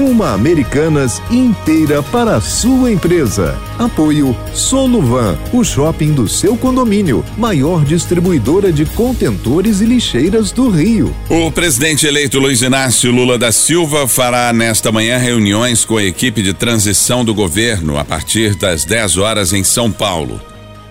Uma Americanas inteira para a sua empresa. Apoio Soluvan, o shopping do seu condomínio, maior distribuidora de contentores e lixeiras do Rio. O presidente eleito Luiz Inácio Lula da Silva fará nesta manhã reuniões com a equipe de transição do governo a partir das 10 horas em São Paulo.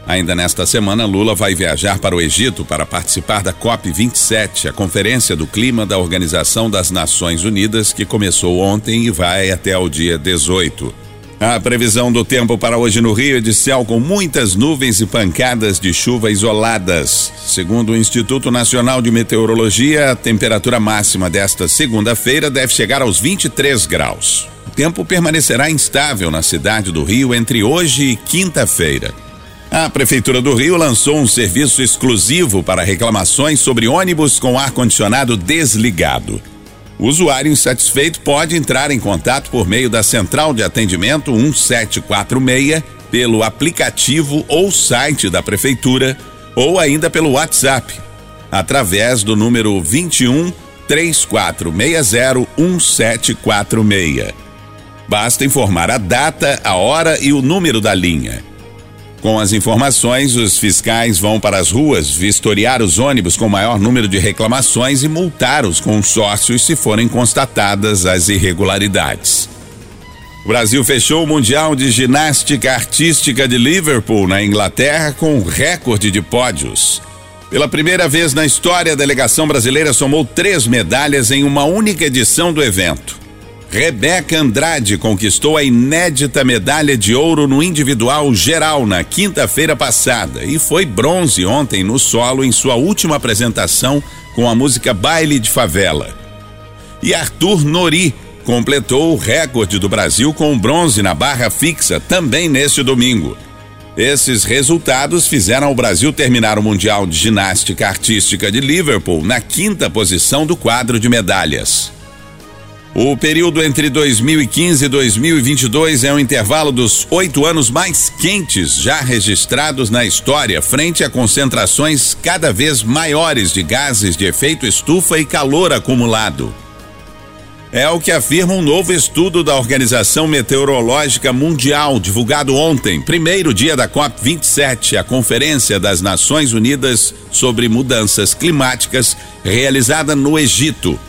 Ainda nesta semana, Lula vai viajar para o Egito para participar da COP27, a Conferência do Clima da Organização das Nações Unidas, que começou ontem e vai até o dia 18. A previsão do tempo para hoje no Rio é de céu com muitas nuvens e pancadas de chuva isoladas. Segundo o Instituto Nacional de Meteorologia, a temperatura máxima desta segunda-feira deve chegar aos 23 graus. O tempo permanecerá instável na cidade do Rio entre hoje e quinta-feira. A Prefeitura do Rio lançou um serviço exclusivo para reclamações sobre ônibus com ar-condicionado desligado. O usuário insatisfeito pode entrar em contato por meio da Central de Atendimento 1746, pelo aplicativo ou site da Prefeitura, ou ainda pelo WhatsApp, através do número 21 3460 1746. Basta informar a data, a hora e o número da linha. Com as informações, os fiscais vão para as ruas vistoriar os ônibus com maior número de reclamações e multar os consórcios se forem constatadas as irregularidades. O Brasil fechou o Mundial de Ginástica Artística de Liverpool, na Inglaterra, com um recorde de pódios. Pela primeira vez na história, a delegação brasileira somou três medalhas em uma única edição do evento. Rebeca Andrade conquistou a inédita medalha de ouro no individual geral na quinta-feira passada e foi bronze ontem no solo em sua última apresentação com a música Baile de Favela. E Arthur Nori completou o recorde do Brasil com bronze na barra fixa também neste domingo. Esses resultados fizeram o Brasil terminar o Mundial de Ginástica Artística de Liverpool na quinta posição do quadro de medalhas. O período entre 2015 e 2022 é um intervalo dos oito anos mais quentes já registrados na história, frente a concentrações cada vez maiores de gases de efeito estufa e calor acumulado. É o que afirma um novo estudo da Organização Meteorológica Mundial, divulgado ontem, primeiro dia da COP27, a Conferência das Nações Unidas sobre Mudanças Climáticas, realizada no Egito.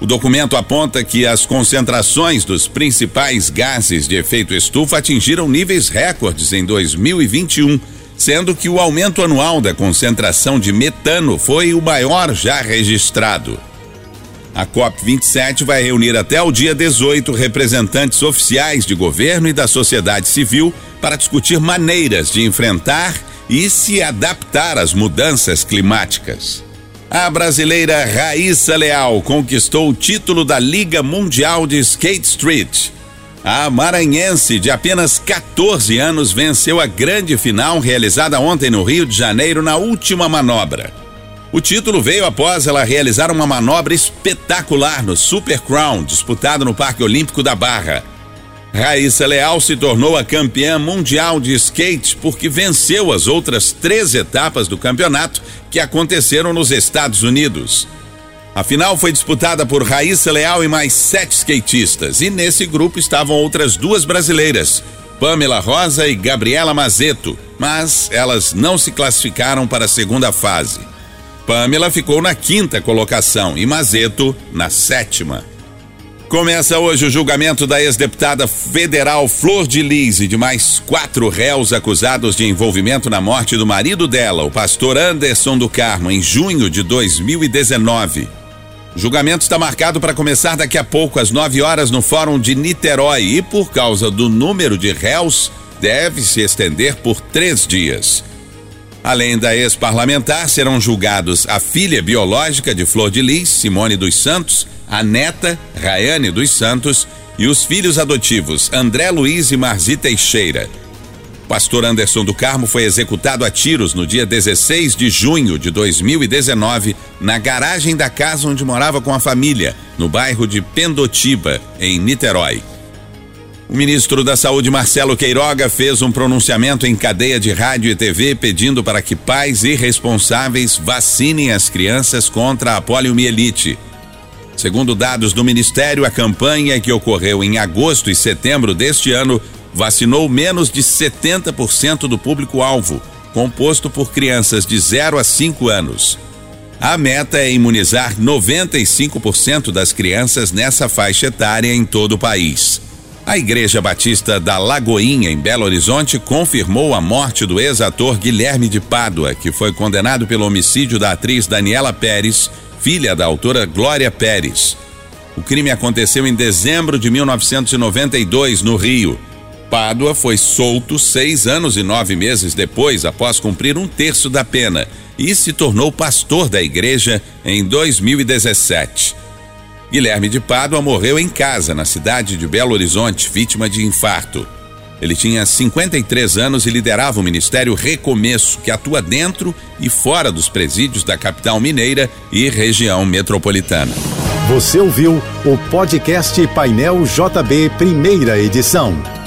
O documento aponta que as concentrações dos principais gases de efeito estufa atingiram níveis recordes em 2021, sendo que o aumento anual da concentração de metano foi o maior já registrado. A COP27 vai reunir até o dia 18 representantes oficiais de governo e da sociedade civil para discutir maneiras de enfrentar e se adaptar às mudanças climáticas. A brasileira Raíssa Leal conquistou o título da Liga Mundial de Skate Street. A maranhense de apenas 14 anos venceu a grande final realizada ontem no Rio de Janeiro na última manobra. O título veio após ela realizar uma manobra espetacular no Super Crown, disputado no Parque Olímpico da Barra. Raíssa Leal se tornou a campeã mundial de skate porque venceu as outras três etapas do campeonato que aconteceram nos Estados Unidos. A final foi disputada por Raíssa Leal e mais sete skatistas, e nesse grupo estavam outras duas brasileiras, Pamela Rosa e Gabriela Mazeto, mas elas não se classificaram para a segunda fase. Pamela ficou na quinta colocação e Mazeto na sétima. Começa hoje o julgamento da ex-deputada federal Flor de Lis e de mais quatro réus acusados de envolvimento na morte do marido dela, o pastor Anderson do Carmo, em junho de 2019. O julgamento está marcado para começar daqui a pouco, às 9 horas, no Fórum de Niterói e, por causa do número de réus, deve se estender por três dias. Além da ex-parlamentar, serão julgados a filha biológica de Flor de Lis, Simone dos Santos, a neta, Rayane dos Santos, e os filhos adotivos André Luiz e Marzi Teixeira. Pastor Anderson do Carmo foi executado a tiros no dia 16 de junho de 2019 na garagem da casa onde morava com a família, no bairro de Pendotiba, em Niterói. O ministro da Saúde, Marcelo Queiroga, fez um pronunciamento em cadeia de rádio e TV pedindo para que pais e responsáveis vacinem as crianças contra a poliomielite. Segundo dados do Ministério, a campanha que ocorreu em agosto e setembro deste ano vacinou menos de 70% do público-alvo, composto por crianças de 0 a 5 anos. A meta é imunizar 95% das crianças nessa faixa etária em todo o país. A Igreja Batista da Lagoinha, em Belo Horizonte, confirmou a morte do ex-ator Guilherme de Pádua, que foi condenado pelo homicídio da atriz Daniela Pérez, filha da autora Glória Pérez. O crime aconteceu em dezembro de 1992, no Rio. Pádua foi solto seis anos e nove meses depois, após cumprir um terço da pena, e se tornou pastor da igreja em 2017. Guilherme de Pádua morreu em casa, na cidade de Belo Horizonte, vítima de infarto. Ele tinha 53 anos e liderava o Ministério Recomeço, que atua dentro e fora dos presídios da capital mineira e região metropolitana. Você ouviu o podcast Painel JB, primeira edição.